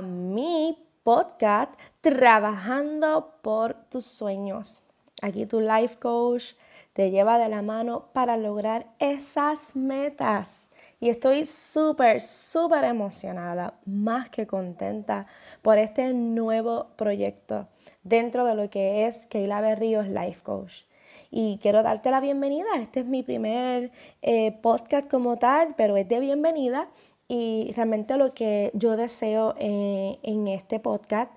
mi podcast Trabajando por tus sueños. Aquí tu life coach te lleva de la mano para lograr esas metas. Y estoy súper, súper emocionada, más que contenta por este nuevo proyecto dentro de lo que es Keila Berríos Life Coach. Y quiero darte la bienvenida. Este es mi primer eh, podcast como tal, pero es de bienvenida. Y realmente lo que yo deseo eh, en este podcast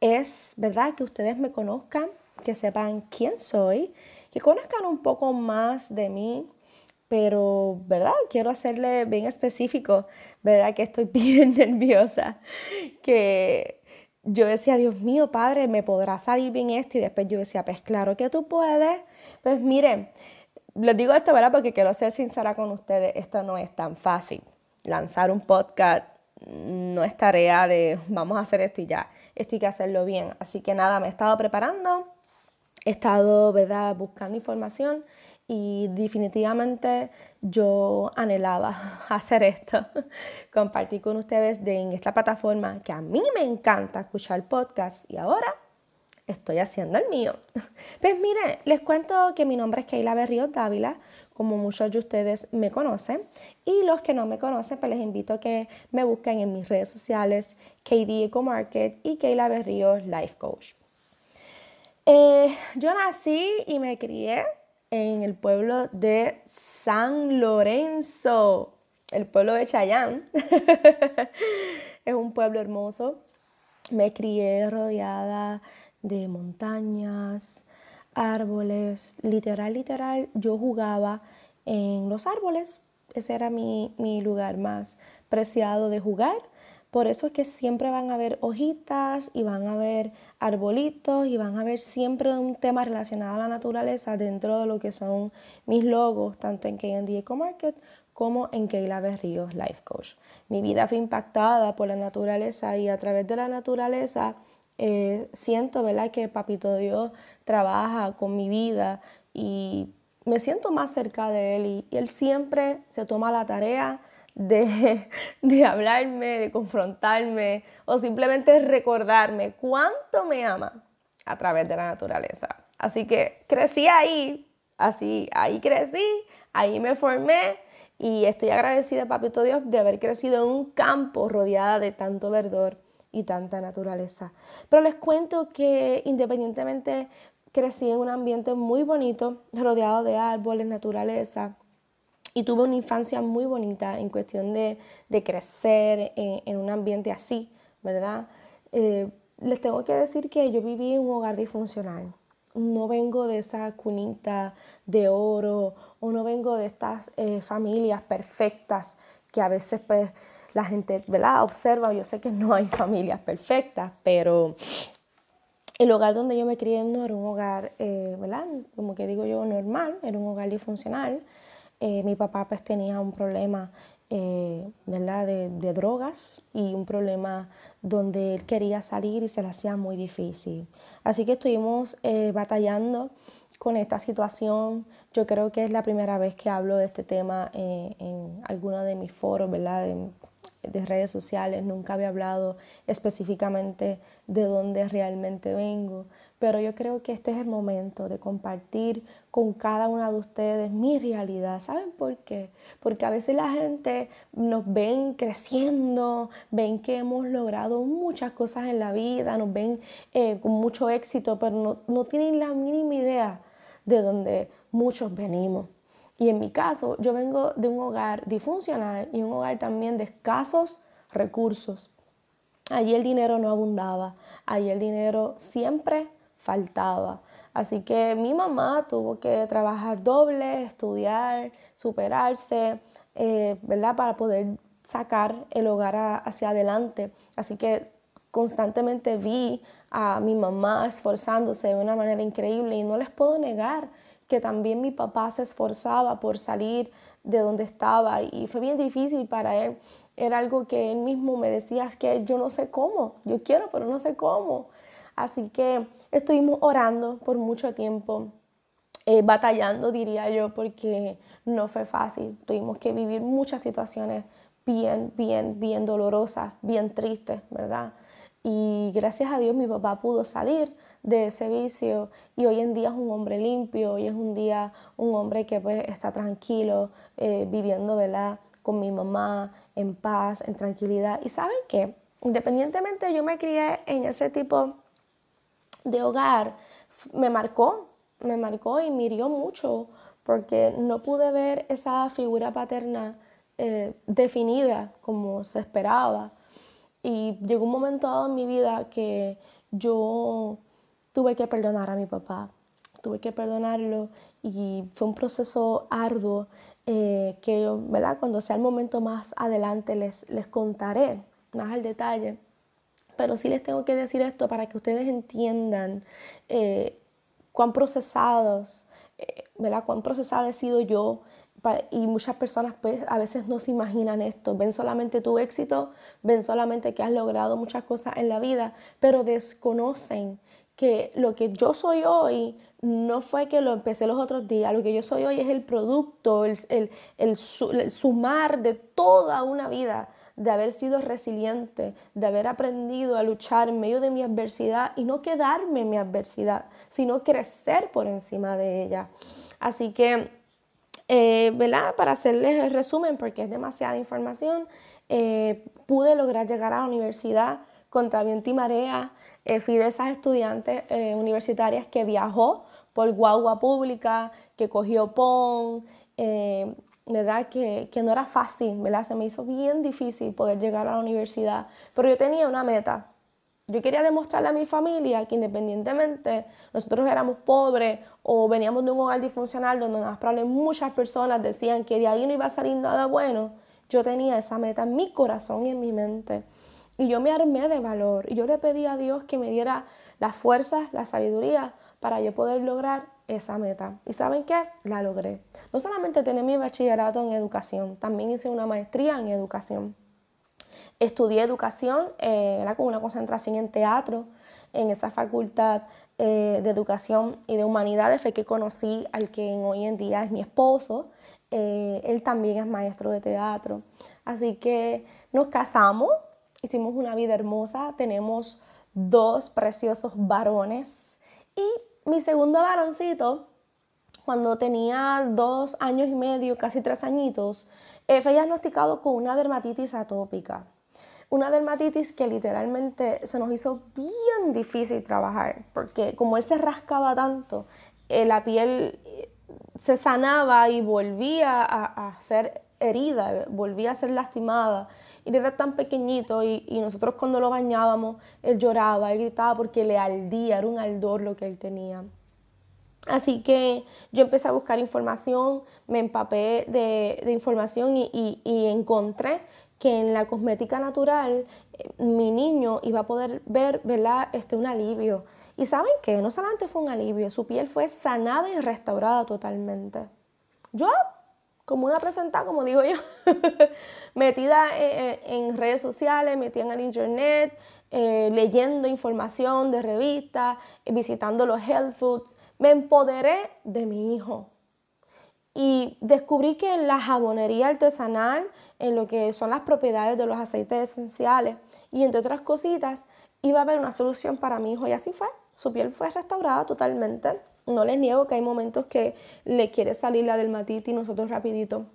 es, ¿verdad?, que ustedes me conozcan, que sepan quién soy, que conozcan un poco más de mí, pero, ¿verdad? Quiero hacerle bien específico, ¿verdad? Que estoy bien nerviosa, que yo decía, Dios mío, Padre, ¿me podrá salir bien esto? Y después yo decía, pues claro que tú puedes. Pues miren, les digo esto, ¿verdad? Porque quiero ser sincera con ustedes, esto no es tan fácil. Lanzar un podcast no es tarea de vamos a hacer esto y ya, esto hay que hacerlo bien. Así que nada, me he estado preparando, he estado, ¿verdad?, buscando información y definitivamente yo anhelaba hacer esto, compartir con ustedes de, en esta plataforma que a mí me encanta escuchar podcast y ahora estoy haciendo el mío. Pues mire, les cuento que mi nombre es Keila Berríos Dávila, como muchos de ustedes me conocen, y los que no me conocen, pues les invito a que me busquen en mis redes sociales, KD Eco Market y Keila Berríos Life Coach. Eh, yo nací y me crié en el pueblo de San Lorenzo, el pueblo de Chayán. es un pueblo hermoso. Me crié rodeada de montañas, árboles, literal, literal, yo jugaba en los árboles. Ese era mi, mi lugar más preciado de jugar. Por eso es que siempre van a haber hojitas y van a haber arbolitos y van a haber siempre un tema relacionado a la naturaleza dentro de lo que son mis logos, tanto en KD Eco Market como en Keila Berríos Life Coach. Mi vida fue impactada por la naturaleza y a través de la naturaleza eh, siento ¿verdad? que Papito Dios trabaja con mi vida y me siento más cerca de Él y Él siempre se toma la tarea de, hablarme, de confrontarme o simplemente recordarme cuánto me ama a través de la naturaleza. Así que crecí ahí, así, ahí crecí, ahí me formé y estoy agradecida, Papito Dios, de haber crecido en un campo rodeada de tanto verdor y tanta naturaleza. Pero les cuento que independientemente crecí en un ambiente muy bonito, rodeado de árboles, naturaleza, y tuve una infancia muy bonita en cuestión de, crecer en, un ambiente así, ¿verdad? Eh, les tengo que decir que yo viví en un hogar disfuncional. No vengo de esa cunita de oro o no vengo de estas eh, familias perfectas que a veces pues la gente ¿verdad? observa. Yo sé que no hay familias perfectas, pero el hogar donde yo me crié no era un hogar, eh, ¿verdad? Como que digo yo, normal, era un hogar disfuncional. Eh, mi papá pues tenía un problema eh, De, drogas y un problema donde él quería salir y se le hacía muy difícil. Así que estuvimos eh, batallando con esta situación. Yo creo que es la primera vez que hablo de este tema en alguno de mis foros, ¿verdad? Redes sociales. Nunca había hablado específicamente de dónde realmente vengo pero yo creo que este es el momento de compartir con cada una de ustedes mi realidad. ¿Saben por qué? Porque a veces la gente nos ven creciendo, ven que hemos logrado muchas cosas en la vida, nos ven eh, con mucho éxito, pero no, no tienen la mínima idea de dónde muchos venimos. Y en mi caso, yo vengo de un hogar disfuncional y un hogar también de escasos recursos. Allí el dinero no abundaba, allí el dinero siempre faltaba. Así que mi mamá tuvo que trabajar doble, estudiar, superarse, eh, ¿verdad? Para poder sacar el hogar hacia adelante. Así que constantemente vi a mi mamá esforzándose de una manera increíble y no les puedo negar que también mi papá se esforzaba por salir de donde estaba y fue bien difícil para él. Era algo que él mismo me decía, que yo no sé cómo, yo quiero, pero no sé cómo. Así que estuvimos orando por mucho tiempo, eh, batallando, diría yo, porque no fue fácil. Tuvimos que vivir muchas situaciones bien, bien, bien dolorosas, bien tristes, ¿verdad? Y gracias a Dios mi papá pudo salir de ese vicio y hoy en día es un hombre limpio, hoy es un día un hombre que pues está tranquilo, eh, viviendo ¿verdad? con mi mamá en paz, en tranquilidad. Y saben qué, independientemente yo me crié en ese tipo de hogar, me marcó, me marcó y me hirió mucho porque no pude ver esa figura paterna eh, definida como se esperaba. Y llegó un momento dado en mi vida que yo tuve que perdonar a mi papá, tuve que perdonarlo y fue un proceso arduo eh, que yo, ¿verdad? Cuando sea el momento más adelante les, les contaré más al detalle. Pero sí les tengo que decir esto para que ustedes entiendan eh, cuán procesados, eh, ¿verdad? Cuán procesada he sido yo y muchas personas pues a veces no se imaginan esto, ven solamente tu éxito, ven solamente que has logrado muchas cosas en la vida, pero desconocen que lo que yo soy hoy no fue que lo empecé los otros días, lo que yo soy hoy es el producto, el, el, el, sumar de toda una vida, de haber sido resiliente, de haber aprendido a luchar en medio de mi adversidad y no quedarme en mi adversidad, sino crecer por encima de ella. Así que, eh, ¿verdad? Para hacerles el resumen, porque es demasiada información, eh, pude lograr llegar a la universidad contra viento y marea, eh, fui de esas estudiantes eh, universitarias que viajó por guagua pública, que cogió PON, eh, ¿verdad? Que, que, no era fácil, ¿verdad? Se me hizo bien difícil poder llegar a la universidad, pero yo tenía una meta. Yo quería demostrarle a mi familia que independientemente nosotros éramos pobres o veníamos de un hogar disfuncional donde más probablemente muchas personas decían que de ahí no iba a salir nada bueno, yo tenía esa meta en mi corazón y en mi mente. Y yo me armé de valor y yo le pedí a Dios que me diera las fuerzas, la sabiduría para yo poder lograr esa meta. ¿Y saben qué? La logré. No solamente tener mi bachillerato en educación, también hice una maestría en educación. Estudié educación eh, con una concentración en teatro en esa facultad eh, de educación y de humanidades fue que conocí al que hoy en día es mi esposo. Eh, él también es maestro de teatro. Así que nos casamos hicimos una vida hermosa, tenemos dos preciosos varones y mi segundo varoncito, cuando tenía dos años y medio, casi tres añitos, eh, fue diagnosticado con una dermatitis atópica. Una dermatitis que literalmente se nos hizo bien difícil trabajar, porque como él se rascaba tanto, eh, la piel eh, se sanaba y volvía a, a ser herida, volvía a ser lastimada y era tan pequeñito y, nosotros cuando lo bañábamos, él lloraba, él gritaba porque le ardía, era un ardor lo que él tenía. Así que yo empecé a buscar información, me empapé de, información y, encontré que en la cosmética natural eh, mi niño iba a poder ver, ¿verdad? Este, un alivio. Y saben qué, no solamente fue un alivio, su piel fue sanada y restaurada totalmente. Yo como una presentada, como digo yo, metida en, redes sociales, metida en el internet, eh, leyendo información de revistas, visitando los health foods. Me empoderé de mi hijo. Y descubrí que en la jabonería artesanal, en lo que son las propiedades de los aceites esenciales y entre otras cositas, iba a haber una solución para mi hijo. Y así fue. Su piel fue restaurada totalmente. No les niego que hay momentos que le quiere salir la dermatitis y nosotros rapidito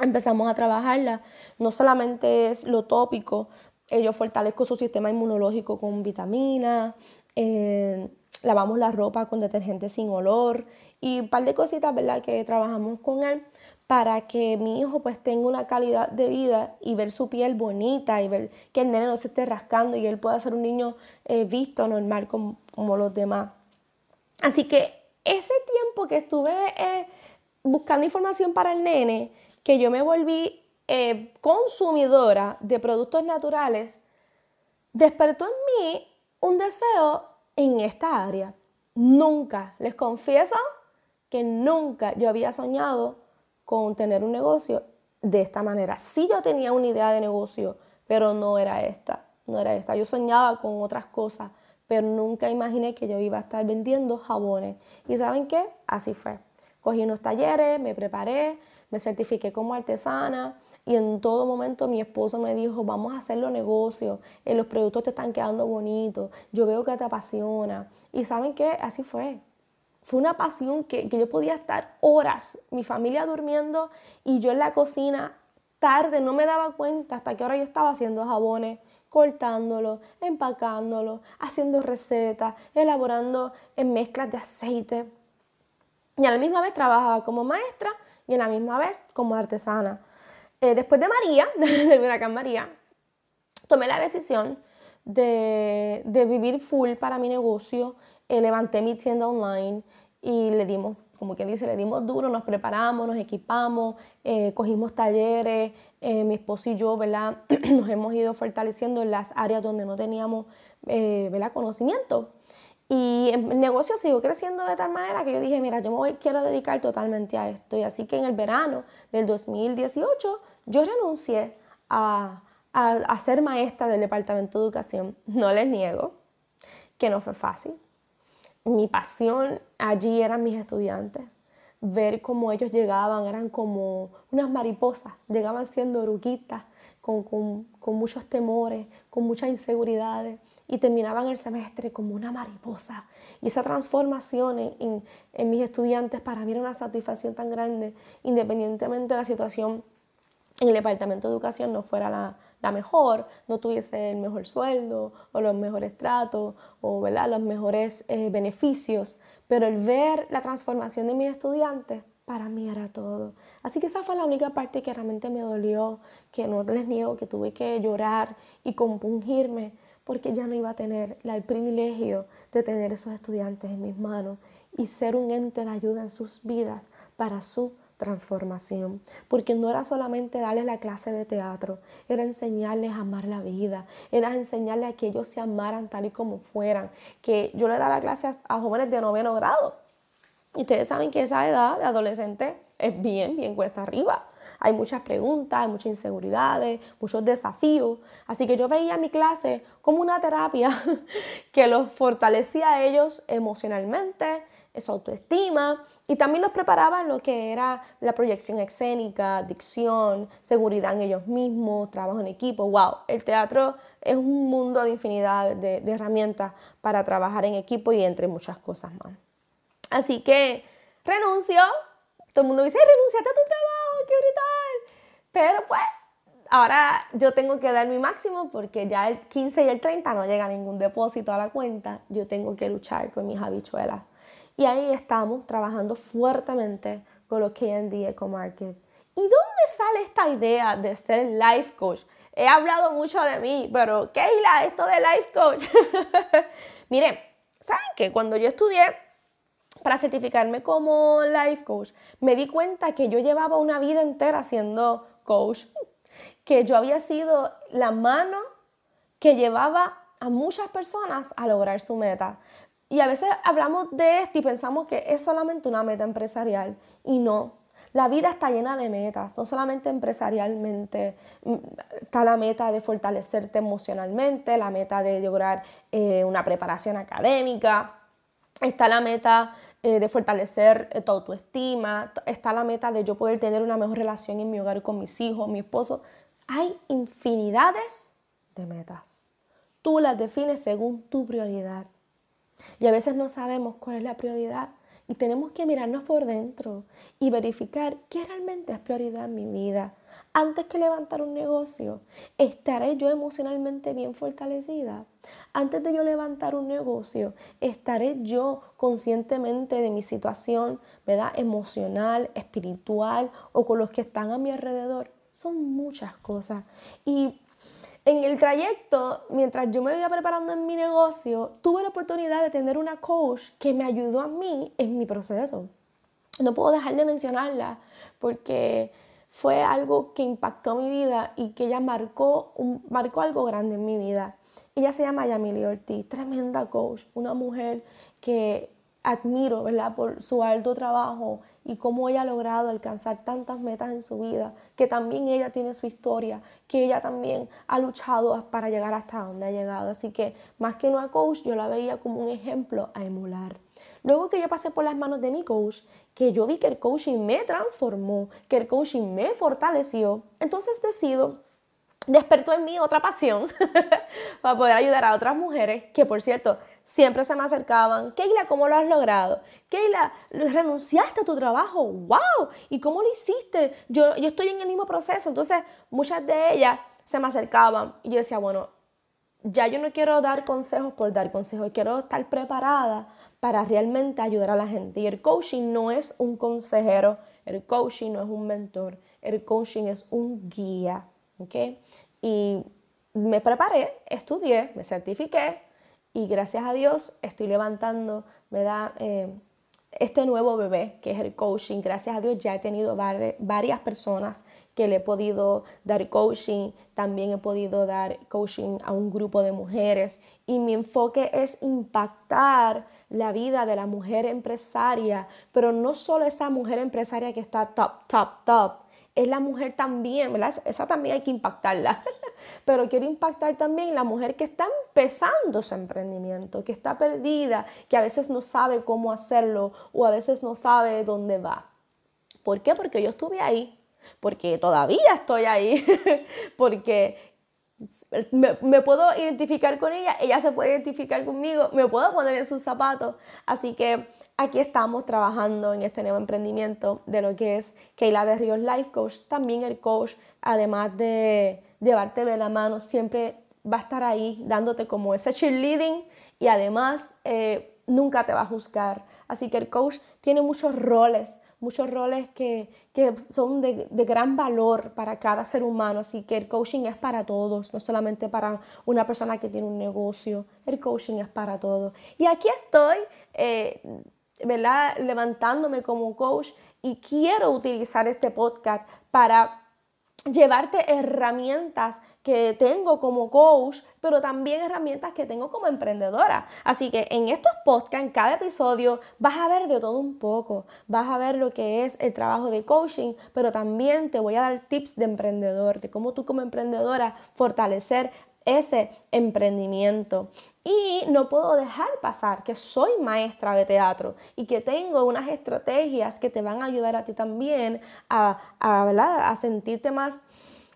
empezamos a trabajarla. No solamente es lo tópico, yo fortalezco su sistema inmunológico con vitaminas, eh, lavamos la ropa con detergente sin olor y un par de cositas, ¿verdad? Que trabajamos con él para que mi hijo pues tenga una calidad de vida y ver su piel bonita y ver que el nene no se esté rascando y él pueda ser un niño eh, visto normal como, como los demás. Así que ese tiempo que estuve eh, buscando información para el nene, que yo me volví eh, consumidora de productos naturales, despertó en mí un deseo en esta área. Nunca, les confieso que nunca yo había soñado con tener un negocio de esta manera. Sí yo tenía una idea de negocio, pero no era esta, no era esta. Yo soñaba con otras cosas, pero nunca imaginé que yo iba a estar vendiendo jabones. ¿Y saben qué? Así fue. Cogí unos talleres, me preparé, me certifiqué como artesana, y en todo momento mi esposo me dijo, vamos a hacerlo negocio, eh, los productos te están quedando bonitos, yo veo que te apasiona. Y saben qué, así fue. Fue una pasión que, que yo podía estar horas, mi familia durmiendo y yo en la cocina tarde, no me daba cuenta hasta que ahora yo estaba haciendo jabones, cortándolo, empacándolo, haciendo recetas, elaborando en mezclas de aceite. Y a la misma vez trabajaba como maestra y a la misma vez como artesana. Eh, después de María, del huracán María, tomé la decisión de, vivir full para mi negocio. Eh, levanté mi tienda online y le dimos, como que dice, le dimos duro, nos preparamos, nos equipamos, eh, cogimos talleres, mi esposo y yo, ¿verdad? nos hemos ido fortaleciendo en las áreas donde no teníamos, ¿verdad? Conocimiento. Y el negocio siguió creciendo de tal manera que yo dije, mira, yo me voy, quiero dedicar totalmente a esto. Y así que en el verano del 2018 yo renuncié a, a, ser maestra del Departamento de Educación. No les niego que no fue fácil. Mi pasión allí eran mis estudiantes. Ver cómo ellos llegaban, eran como unas mariposas, llegaban siendo oruguitas, con, con, con muchos temores, con muchas inseguridades y terminaban el semestre como una mariposa. Y esa transformación en, en, mis estudiantes para mí era una satisfacción tan grande, independientemente de la situación en el departamento de educación no fuera la, la mejor, no tuviese el mejor sueldo o los mejores tratos o ¿verdad? los mejores eh, beneficios, pero el ver la transformación de mis estudiantes para mí era todo. Así que esa fue la única parte que realmente me dolió, que no les niego, que tuve que llorar y compungirme, porque ya no iba a tener el privilegio de tener esos estudiantes en mis manos y ser un ente de ayuda en sus vidas para su transformación, porque no era solamente darles la clase de teatro, era enseñarles a amar la vida, era enseñarles a que ellos se amaran tal y como fueran, que yo le daba clases a jóvenes de noveno grado. Y ustedes saben que esa edad de adolescente es bien, bien cuesta arriba. Hay muchas preguntas, hay muchas inseguridades, muchos desafíos. Así que yo veía mi clase como una terapia que los fortalecía a ellos emocionalmente, su autoestima y también los preparaba en lo que era la proyección escénica, dicción, seguridad en ellos mismos, trabajo en equipo. ¡Wow! El teatro es un mundo de infinidad de, de herramientas para trabajar en equipo y entre muchas cosas más. Así que renuncio. Todo el mundo dice, renunciate a tu trabajo, qué brutal. Pero pues, ahora yo tengo que dar mi máximo porque ya el 15 y el 30 no llega ningún depósito a la cuenta. Yo tengo que luchar con mis habichuelas. Y ahí estamos trabajando fuertemente con los KND Eco Market. ¿Y dónde sale esta idea de ser life coach? He hablado mucho de mí, pero ¿qué es esto de life coach? Miren, ¿saben qué? Cuando yo estudié para certificarme como life coach, me di cuenta que yo llevaba una vida entera siendo coach, que yo había sido la mano que llevaba a muchas personas a lograr su meta. Y a veces hablamos de esto y pensamos que es solamente una meta empresarial y no. La vida está llena de metas, no solamente empresarialmente, mm, está la meta de fortalecerte emocionalmente, la meta de lograr eh, una preparación académica, está la meta eh, de fortalecer eh, tu autoestima, está la meta de yo poder tener una mejor relación en mi hogar con mis hijos, mi esposo. Hay infinidades de metas. Tú las defines según tu prioridad. Y a veces no sabemos cuál es la prioridad y tenemos que mirarnos por dentro y verificar qué realmente es prioridad en mi vida. Antes que levantar un negocio, ¿estaré yo emocionalmente bien fortalecida? Antes de yo levantar un negocio, ¿estaré yo conscientemente de mi situación, ¿verdad? Emocional, espiritual o con los que están a mi alrededor? Son muchas cosas. Y en el trayecto, mientras yo me iba preparando en mi negocio, tuve la oportunidad de tener una coach que me ayudó a mí en mi proceso. No puedo dejar de mencionarla porque fue algo que impactó mi vida y que ella marcó, marcó algo grande en mi vida. Ella se llama Yamili Ortiz, tremenda coach, una mujer que admiro, ¿verdad? Por su alto trabajo y cómo ella ha logrado alcanzar tantas metas en su vida, que también ella tiene su historia, que ella también ha luchado para llegar hasta donde ha llegado. Así que más que una coach, yo la veía como un ejemplo a emular. Luego que yo pasé por las manos de mi coach, que yo vi que el coaching me transformó, que el coaching me fortaleció, entonces decido despertó en mí otra pasión para poder ayudar a otras mujeres que, por cierto, siempre se me acercaban. Keila, ¿cómo lo has logrado? Keila, renunciaste a tu trabajo. ¡Wow! ¿Y cómo lo hiciste? Yo, yo estoy en el mismo proceso. Entonces, muchas de ellas se me acercaban y yo decía, bueno, ya yo no quiero dar consejos por dar consejos, quiero estar preparada para realmente ayudar a la gente. Y el coaching no es un consejero, el coaching no es un mentor, el coaching es un guía. ¿okay? Y me preparé, estudié, me certifiqué y gracias a Dios estoy levantando, me da eh, este nuevo bebé que es el coaching. Gracias a Dios ya he tenido varias personas que le he podido dar coaching, también he podido dar coaching a un grupo de mujeres y mi enfoque es impactar la vida de la mujer empresaria, pero no solo esa mujer empresaria que está top, top, top, es la mujer también, ¿verdad? Esa también hay que impactarla. Pero quiero impactar también la mujer que está empezando su emprendimiento, que está perdida, que a veces no sabe cómo hacerlo o a veces no sabe dónde va. ¿Por qué? Porque yo estuve ahí, porque todavía estoy ahí, porque me, puedo identificar con ella, ella se puede identificar conmigo, me puedo poner en sus zapatos. Así que aquí estamos trabajando en este nuevo emprendimiento de lo que es Keila Berrios Life Coach. También el coach, además de llevarte de la mano, siempre va a estar ahí dándote como ese cheerleading y además eh, nunca te va a juzgar. Así que el coach tiene muchos roles muchos roles que, son de, gran valor para cada ser humano. Así que el coaching es para todos, no solamente para una persona que tiene un negocio. El coaching es para todos. Y aquí estoy, eh, ¿verdad? Levantándome como coach y quiero utilizar este podcast para llevarte herramientas que tengo como coach, pero también herramientas que tengo como emprendedora. Así que en estos podcasts, en cada episodio, vas a ver de todo un poco. Vas a ver lo que es el trabajo de coaching, pero también te voy a dar tips de emprendedor, de cómo tú como emprendedora fortalecer ese emprendimiento. Y no puedo dejar pasar que soy maestra de teatro y que tengo unas estrategias que te van a ayudar a ti también a, a, a sentirte más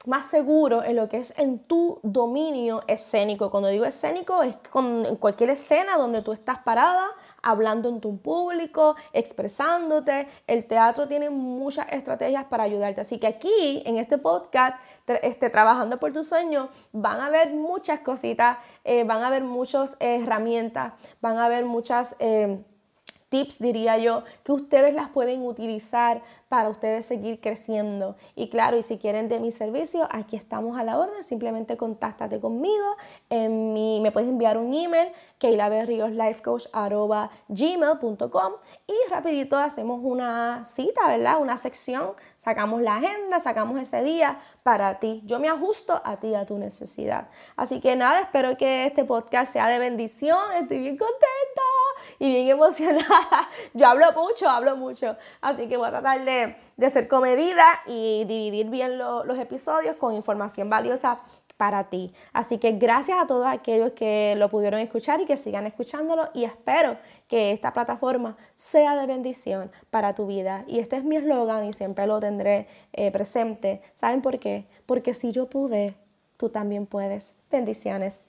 más seguro en lo que es en tu dominio escénico. Cuando digo escénico es con, cualquier escena donde tú estás parada, hablando en tu público, expresándote. El teatro tiene muchas estrategias para ayudarte. Así que aquí, en este podcast, este, trabajando por tu sueño, van a ver muchas cositas, eh, van a ver muchas herramientas, van a ver muchas... Eh, tips, diría yo, que ustedes las pueden utilizar para ustedes seguir creciendo. Y claro, y si quieren de mi servicio, aquí estamos a la orden. Simplemente contáctate conmigo. En mi, me puedes enviar un email, gmail.com y rapidito hacemos una cita, ¿verdad? Una sección Sacamos la agenda, sacamos ese día para ti. Yo me ajusto a ti, a tu necesidad. Así que nada, espero que este podcast sea de bendición. Estoy bien contenta y bien emocionada. Yo hablo mucho, hablo mucho. Así que voy a tratar de, ser comedida y dividir bien los episodios con información valiosa para ti. Así que gracias a todos aquellos que lo pudieron escuchar y que sigan escuchándolo y espero que esta plataforma sea de bendición para tu vida. Y este es mi eslogan y siempre lo tendré eh, presente. ¿Saben por qué? Porque si yo pude, tú también puedes. Bendiciones.